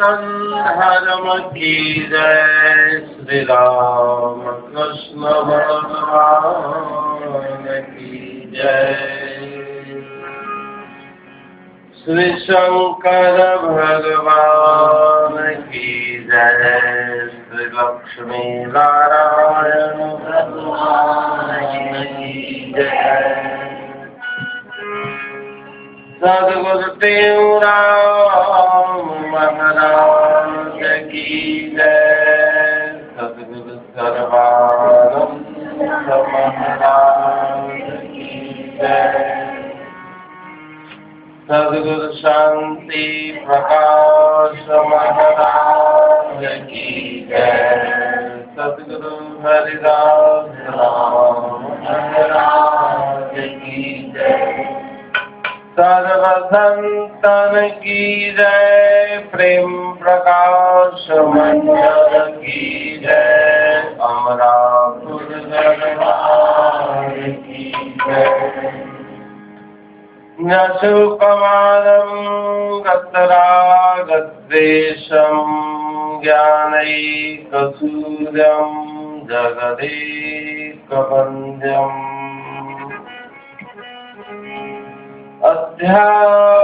धर्म की जय श्री राम कृष्ण भगवान की जय श्री शंकर भगवान की जय श्री लक्ष्मी नारायण भगवान की जय सदगुरुदेव राम महाराज की जय सदगुरु सर्वानंद महाराज की जय सदगुरु शांति प्रकाश महाराज की जय सदगुरु हरिदास राम महाराज की जय। सर्वसंतन की जय प्रेम प्रकाश मंजर की जय अमरापुर दरबार की जय नशुकमानं गतरागद्वेषं ज्ञानैकसूर्यं जगदेकवन्द्यम् अध्यात्मलीनं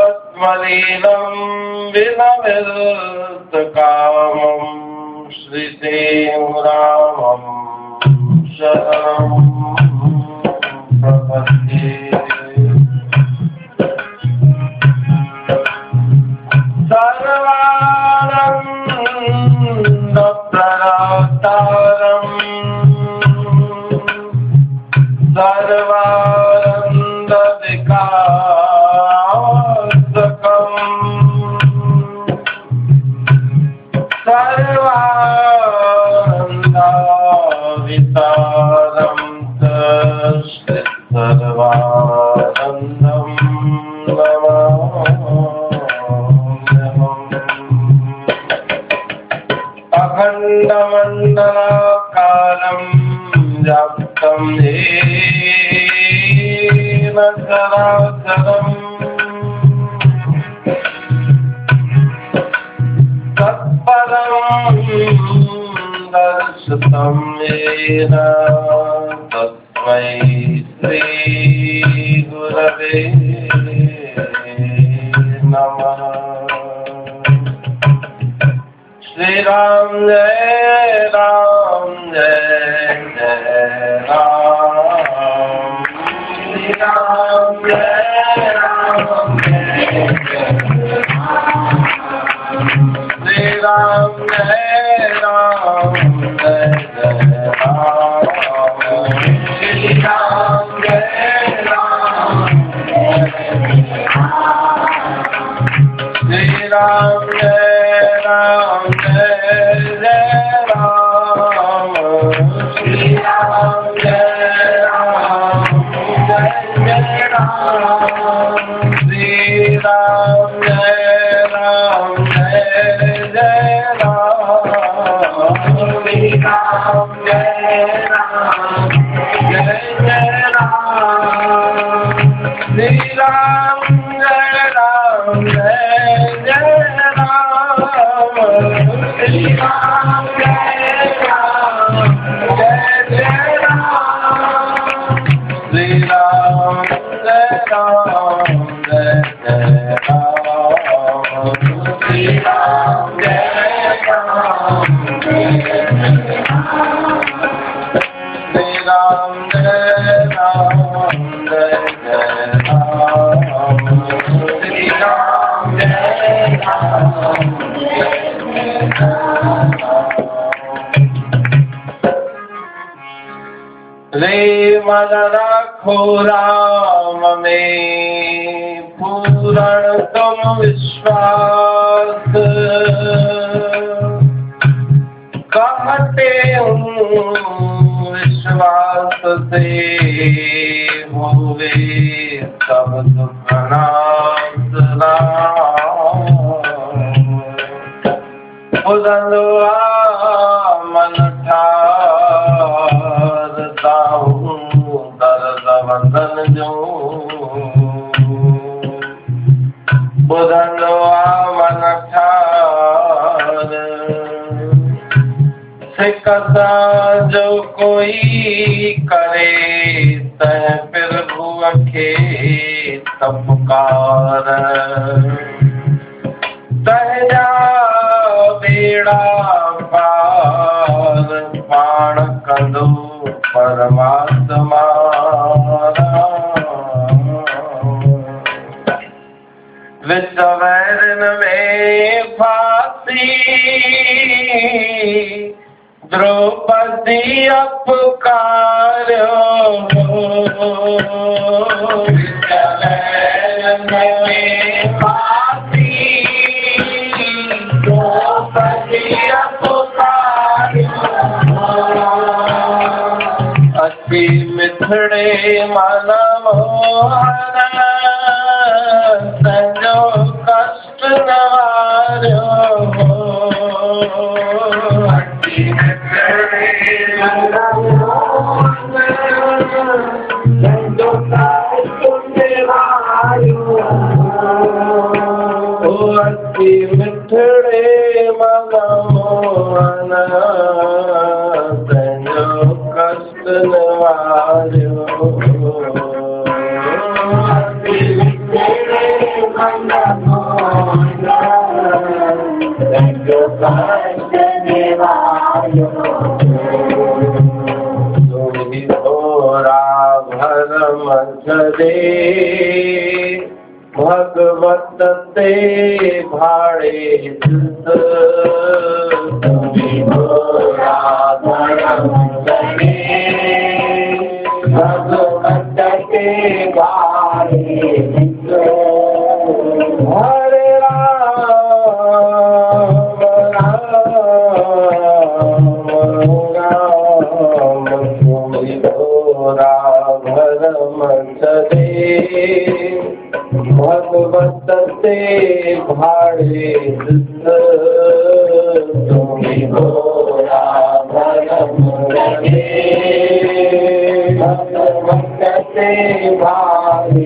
विनवेत्कामं श्रीदेव रामं प्रपद्ये। सर्वानन्दप्रदाता येन तस्मै श्रीगुरवे नमः। श्रीराम जय राम जय जय राम। श्रीराम जय। Ram, Ram. रखो राम में पूर्ण तुम विश्वास। कहते हूँ विश्वास से होवे सब दुख नाश राम तहजा बेड़ा पार मिथड़े माना मोहरा तसे भाडे हरे तुम्हें भोला परम लगे भगवत से भारी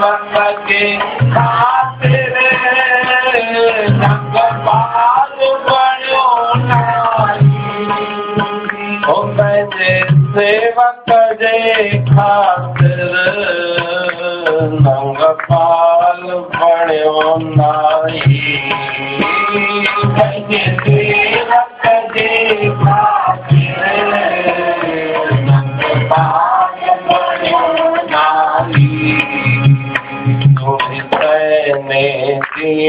दिवंगत के खातिर बड़ो नाई सेवक जे खातिर पाल बड़ो नाई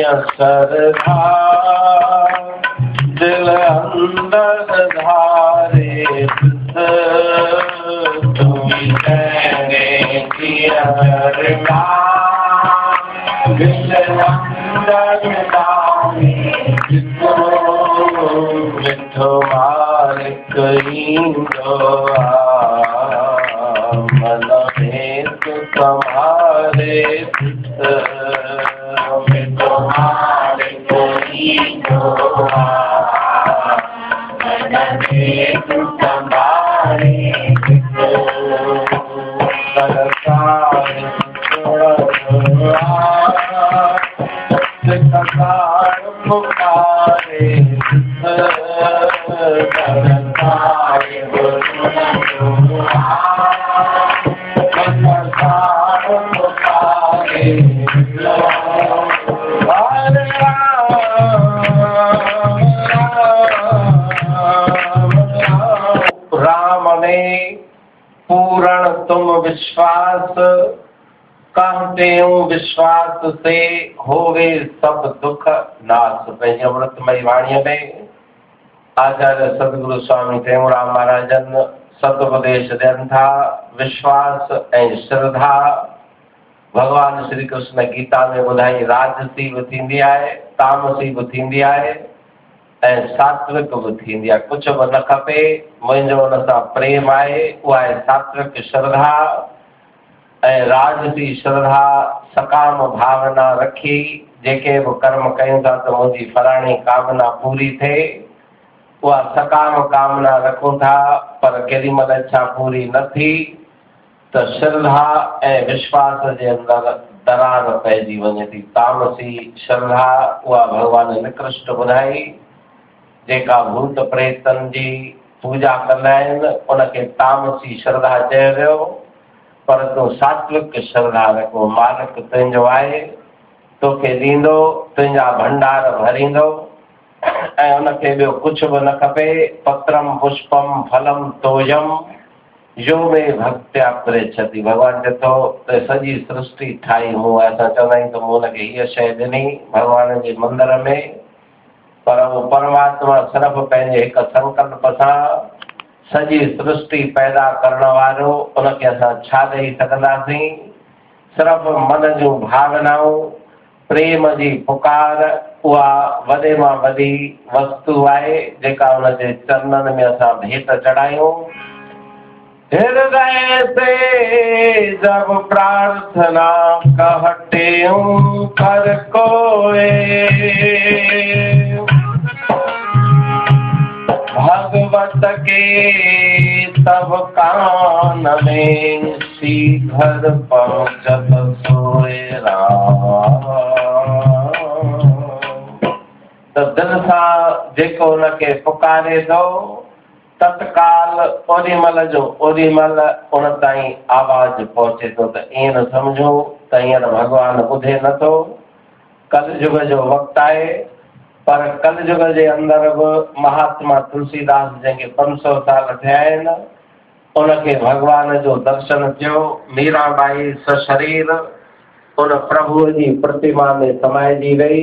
Sadhana Hare कहते हो विश्वास से होवे सब दुख नाश। पंहिंजे अमृतमय वाणीअ में आचार्य सदगुरु स्वामी टेऊराम महाराजन सदुपदेश ॾियनि था विश्वास ऐं श्रद्धा भॻवान श्री कृष्ण गीता में ॿुधाई राजसी बि थींदी तामसी बि थींदी आहे सात्विक बि थींदी आहे। कुझु बि न खपे, मुंहिंजो हुन प्रेम आहे, उहा आहे सात्विक श्रद्धा। राजसी श्रद्धा सकाम भावना रखी, जेके बि कर्म कयूं था त मुंहिंजी फलाणी कामना पूरी थिए उहा सकाम कामना रखूँ था, पर केॾी महिल इच्छा पूरी न थी। त श्रद्धा ऐं विश्वास जे अंदरि दरार पइजी वञे थी। तामसी श्रद्धा, उहा भॻवान निकृष्ट ॿुधाई। जेका भूत प्रेतनि जी पूॼा कंदा आहिनि उनखे तामसी श्रद्धा चयो वियो पर तूं सात्विक श्रद्धा को मालिक तुंहिंजो आहे, तोखे ॾींदो, तुंहिंजा भंडार भरींदो, ऐं हुनखे ॿियो कुझु बि न खपे। पत्रम, पुष्पम, फलम, तोजम, यो में भक्त्या प्रेक्षति भॻवानु चए थो त सॼी सृष्टि ठाही मूं। असां चवंदा आहियूं त मूं हुनखे हीअ शइ ॾिनी भॻवान जे मंदर में। पर उहो परमात्मा सिर्फ़ु पंहिंजे हिकु संकल्प सां सॼी सृष्टि पैदा करण वारो, उनखे असां छा सिर्फ़ु मन जूं भावनाऊं, प्रेम जी पुकार, उहा वॾे माँ वॾी वस्तु आहे, जेका हुनजे चरणनि में असां भेट चढ़ायूं। हृदय से जब प्रार्थना कहते कर कोए भगवत के तब कान में शीघ्र पहुँचत सोए त दिलि सां जेको हुनखे पुकारे थो तत्काल ओॾी महिल जो ओॾी महिल उन ताईं आवाज़ पहुचे थो त ईअं न सम्झो, त हींअर भॻवानु ॿुधे नथो कलयुग जो वक़्तु आहे पर कलयुग जे अंदरि बि महात्मा तुलसीदास जंहिंखे पंज सौ साल थिया आहिनि उनखे भॻवान जो दर्शन थियो मीराबाई सशरीर, उन प्रभुअ जी प्रतिमा में समाइजी वई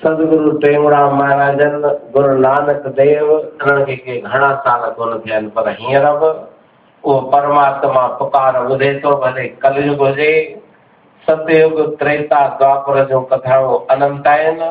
सदगुरु टेऊराम महाराजन, गुरु नानक देव इन्हनि के घणा साल कोन थिया पर हींअर बि परमात्मा पुकार ॿुधे थो, भले कलयुग हुजे सतयुग त्रेता द्वापर जूं कथाऊं अनंत आहिनि।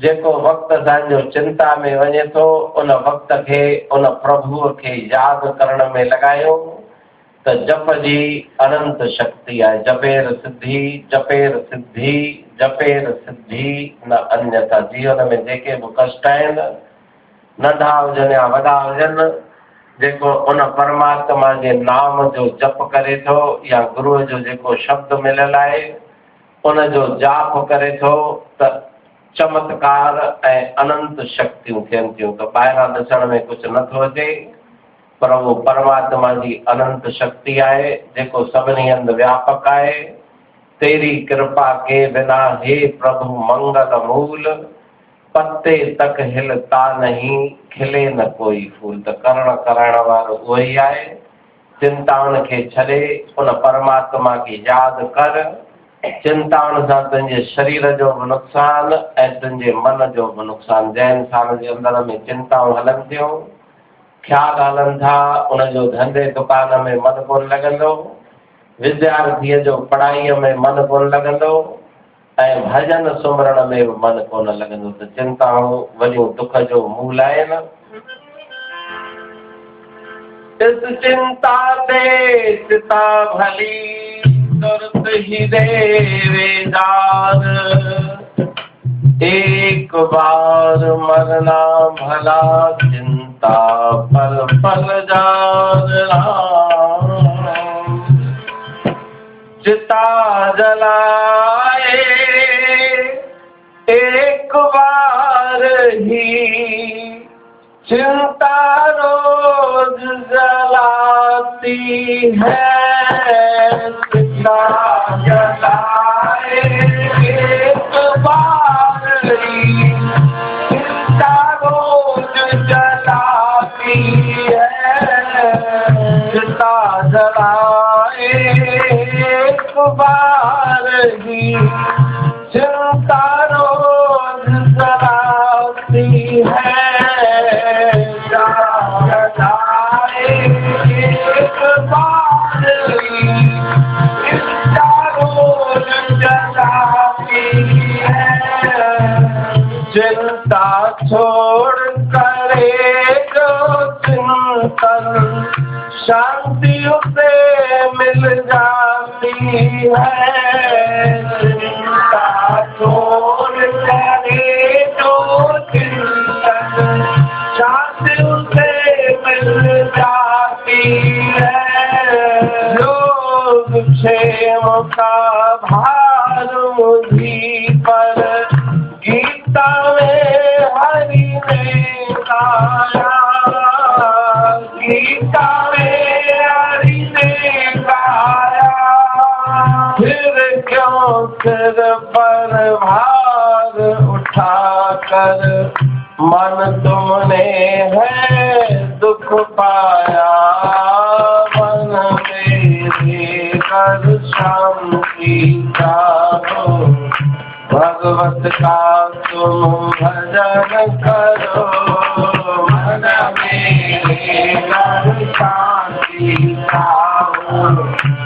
जेको वक़्तु असांजो चिंता में वञे थो, उन वक़्त खे, उन प्रभुअ खे यादि करण में लॻायो। त जप जी अनंत शक्ति आहे। जपेर सिद्धि जपेर सिद्धि जपेर सिद्धि, न अन्यथा। जीवन में जेके बि कष्ट नंढा हुजनि या वॾा हुजनि, जेको उन परमात्मा जे नाम जो जप करे थो, या गुरूअ जो जेको शब्द मिलियल आहे उनजो जाप करे त चमत्कार अनंत शक्तियूं थियनि थियूं। त ॿाहिरां ॾिसण में कुझु नथो अचे, पर उहो परमात्मा जी अनंत शक्ति आहे, जेको सभिनी हंधि व्यापक आहे। तेरी कृपा के बिना, हे प्रभु, मंगल मूल, पते तक हिलता नहीं, खिले न कोई फूल। त करण कराइण वारो उहो ई आहे चिंताउनि खे उन परमात्मा खे यादि कर। चिंताउनि सां तुंहिंजे शरीर जो बि नुक़सानु ऐं तुंहिंजे मन जो बि नुक़सानु। जंहिं इंसान जे अंदरि में चिंताऊं हलनि थियूं ख़्यालु हलनि था उनजो धंधे दुकान में मन कोन लॻंदो, विद्यार्थीअ जो पढ़ाईअ में मन कोन लॻंदो, ऐं भॼन सुमरण में बि मन कोन लॻंदो। त चिंताऊं वॾियूं दुख जो मूल आहिनि। चिंता ते, चिता भली। तुरत ही एक बार मरना भला चिंता पल पल जान चिता जलाए, एक बार ही चिंता रोज जलाती है। चिंता जलाए एक बार चिंता रोज जलाती है। चिंता चिंता रोज है सिर पर भार उठा कर मन तुमने है दुख पाया। मन मेरे कर शांति का भगवत का तुम भजन करो। मन मेरे मन शांति पाओ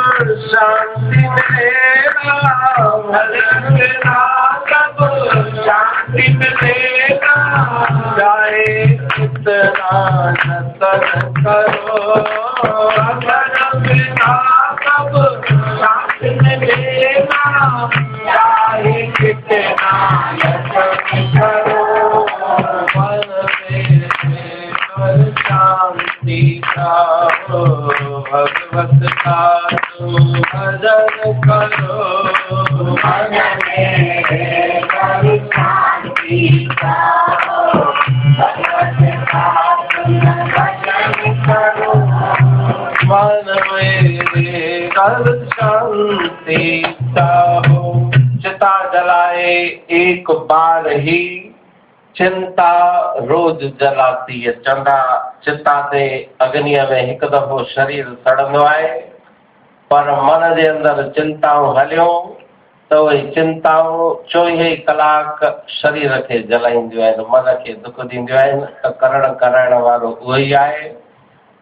जतन करो चिंता रोज जलाती है। चंदा, चिंता ते अग्नीअ में हिकु दफ़ो शरीर सड़ंदो आहे, पर मन जे अंदरि चिंताऊं हलियूं, त उहे चिंताऊं चोवीह कलाक शरीर जलाईंदियूं आहिनि, मन खे दुख ॾींदियूं आहिनि। त करणु कराइण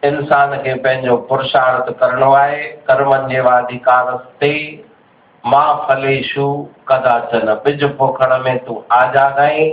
इंसान खे पंहिंजो पुरुषार्थ करणो आहे। कर्मनि जे वाधिकार ते माँ फलेशु कदाचन। बिज पोखण में तूं आज़ाद आहीं।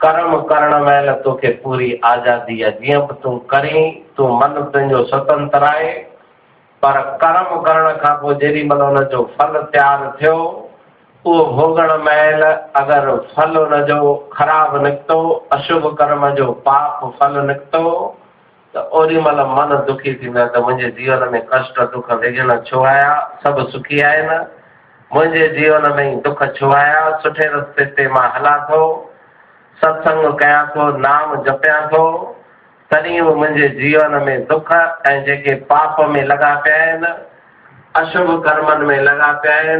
कर्म करण महिल तोखे पूरी आज़ादी जीअं बि तूं करीं, तूं मन तुंहिंजो स्वतंत्र आहे। पर कर्म करण पोइ जेॾी महिल हुनजो फल तयारु उहो भोगण महिल अगरि फल हुनजो ख़राबु निकितो, अशुभ कर्म जो पाप फल निकितो, त ओॾी महिल मन दुखी थींदो आहे, त जीवन में कष्ट, दुख विघन छो आया? सभु सुखी आहिनि। मुंहिंजे जीवन में दुख छो आया? सुठे रस्ते ते माँ हलां थो। सत्संग कयां थो, नाम जपियाँ थो, तॾहिं बि मुंहिंजे जीवन में दुख ऐं जेके पाप में लॻा पिया आहिनि, अशुभ कर्मनि में लॻा पिया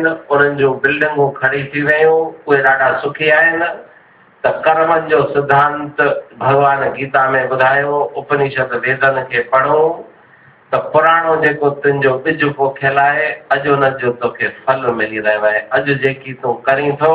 जूं बिल्डिंगूं खड़ी थी वियूं, उहे सुखी आहिनि। त जो सिद्धांत भगवान गीता में ॿुधायो, उपनिषद वेदन खे पढ़ो, त पुराणो जेको तुंहिंजो ॿिज पोखियल आहे, अॼु हुनजो तोखे फल मिली रहियो आहे। अॼु जेकी तूं करीं थो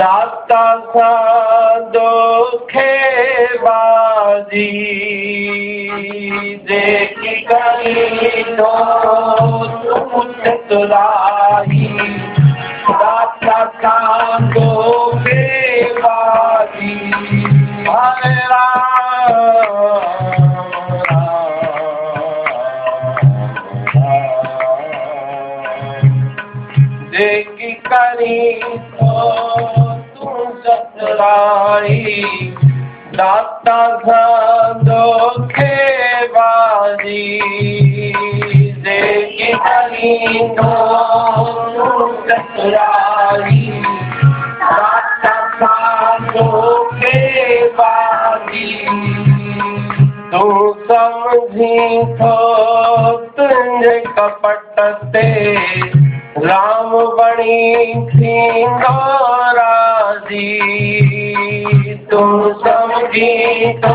दाता सां दोखे बाजी जेकी करी थो तूं चतुराई दाता सां दोखे बाजी तूं चतुराई दाता दोखे बाजी। जेकी करी तूं चतुराई। दाता दोखे बाजी। तूं समझी थो तुंहिंजे कपट ते राम बणी थींदो राज़ी तूं समझी तो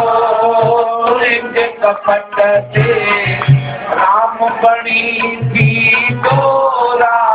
कपट से। राम बणी थींदो राज़ी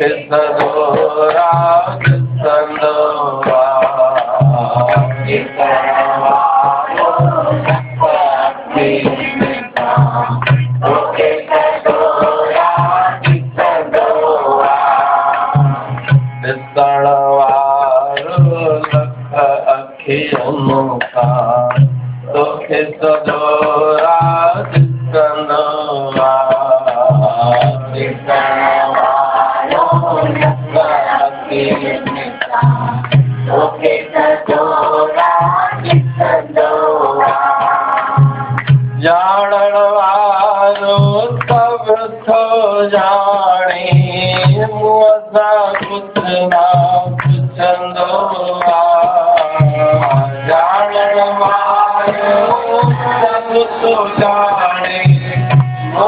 तोखे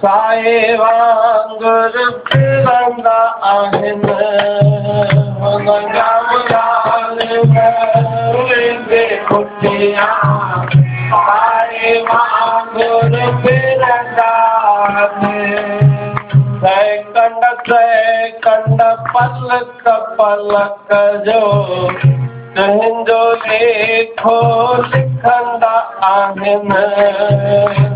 साए वांगुर फिरंदा आहिनि से कन से कन पलक पलक जो तुंहिंजो लेखो लिखंदा आहिनि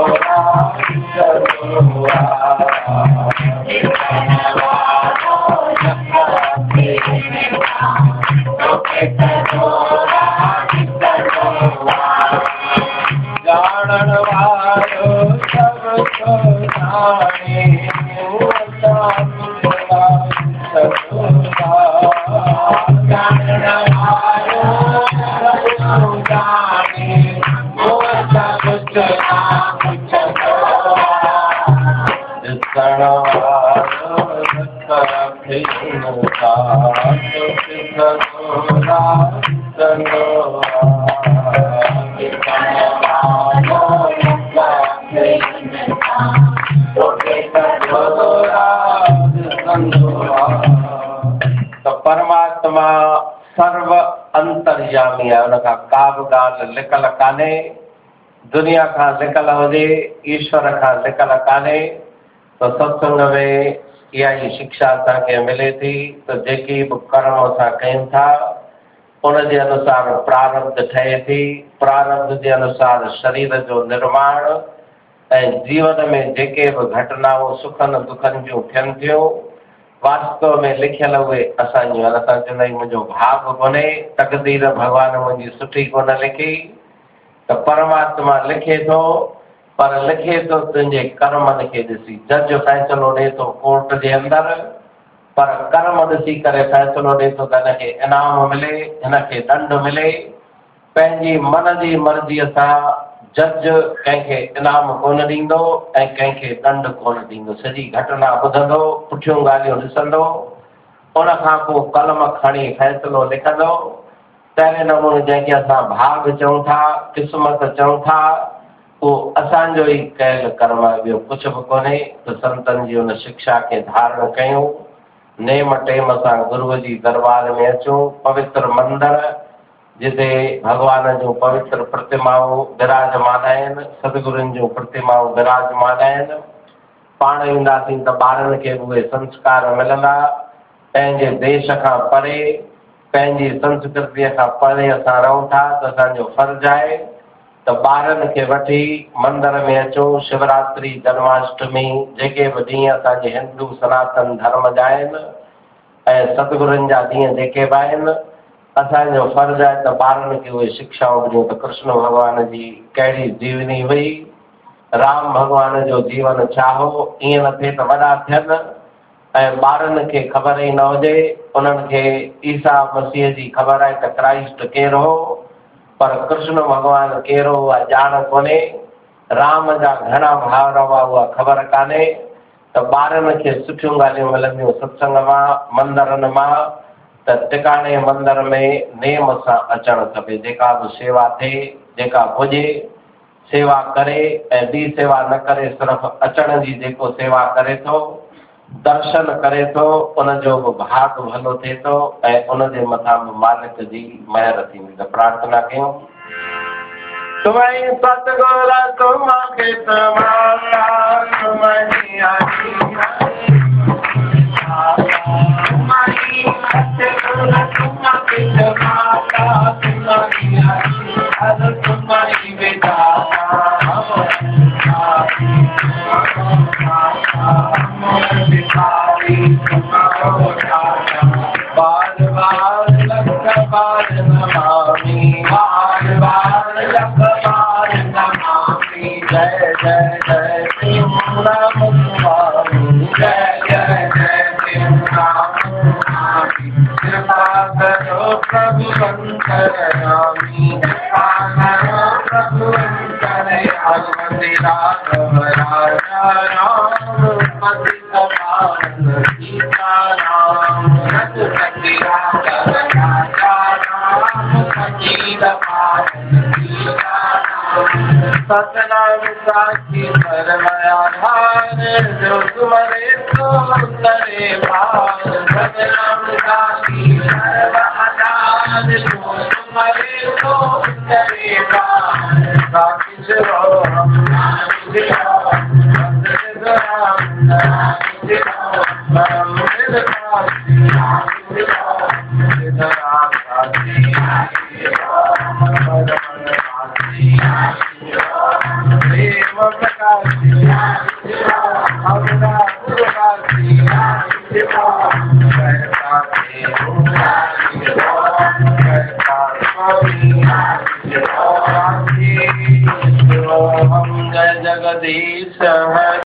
वारो सब आहे हुनखां का बि ॻाल्हि लिकल कान्हे दुनिया खां लिकल हुजे, ईश्वर खां लिकल कान्हे त सत्संग में इहा ई शिक्षा असांखे मिले थी, त जेकी बि कर्म असां कयूं था उनजे अनुसार प्रारब्ध ठहे थी। प्रारब्ध जे अनुसार शरीर जो निर्माण ऐं जीवन में जेके बि घटनाऊं सुखनि दुखनि जूं थियनि थियूं। वास्तव में लिखियल उहे असांजूं असां आहियूं मुंहिंजो भाग कोन्हे, तकदीर भॻवान मुंहिंजी सुठी कोन लिखी। त परमात्मा लिखे थो, पर लिखे थो तुंहिंजे कर्मनि खे ॾिसी। जज फ़ैसिलो ॾिए थो कोर्ट जे अंदरि, पर कर्म ॾिसी करे फ़ैसिलो थो त इनाम मिले हिनखे दंड मिले। पंहिंजी मन जी मर्ज़ीअ सां जज कंहिंखे इनाम कोन ॾींदो ऐं कंहिंखे दंड कोन ॾींदो। सॼी घटना ॿुधंदो, पुठियूं ॻाल्हियूं ॾिसंदो, उन पोइ कलम खणी फ़ैसिलो लिखंदो। तहिड़े नमूने जंहिंखे असां भाग चऊं था, क़िस्मत चऊं था, उहो असांजो ई कयल कर्म आहे, ॿियो कुझु बि कोन्हे। त संतनि जी हुन शिक्षा खे धारण कयूं। नेम टेम सां गुरूअ जी दरबार में अचूं, पवित्र मंदर जिते भॻवान जो पवित्र प्रतिमाऊं विराजमान सतगुरुनि जूं प्रतिमाऊं विराजमान आहिनि। पाण त ॿारनि खे बि उहे संस्कार मिलंदा। देश खां परे, पंहिंजी खां परे असां रहूँ था, त असांजो फर्ज़ु आहे त ॿारनि खे वठी मंदर में अचो, शिवरात्रि, जन्माष्टमी, जेके बि ॾींहं असांजे हिंदू सनातन धर्म जा आहिनि, ऐं सतगुरुनि जा आहिनि असांजो फर्ज़ु आहे त ॿारनि खे उहे शिक्षाऊं त कृष्ण भॻवान जी कहिड़ी जीवनी हुई राम भॻवान जो जीवन छा हो ईअं न थिए त वॾा थियनि ऐं ख़बर ई न खे ईसा मसीह जी ख़बर आहे त क्राइस्ट केरु हो पर कृष्ण भॻवानु कहिड़ो उहा ॼाण कोन्हे राम जा घणा भावर हुआ उहा ख़बर कान्हे त ॿारनि खे सुठियूं ॻाल्हियूं सत्संग माँ माँ त मंदर में नेम सां अचणु खपे। जेका बि शेवा थिए जेका हुजे सेवा करे ॿी सेवा न करे, सिर्फ़ु अचण जी जेको सेवा करे थो, दर्शन करे थो उनजो बि भाग भलो थिए थो ऐं उनजे मथां बि मालिक जी महिर थींदी। त प्रार्थना कयूं। तुम्हें सतगुर तुम्हें तुम्हारी सतगुर तुमखे तमाशा तुम्हारी हनुमति राघव राजा रघुपति राम पावन सीताराम सतनाम साखी परमयाधार जो तुम्हारे तो करे पार सतनाम सर्व जो तुम्हारे तो करे पार Thank you.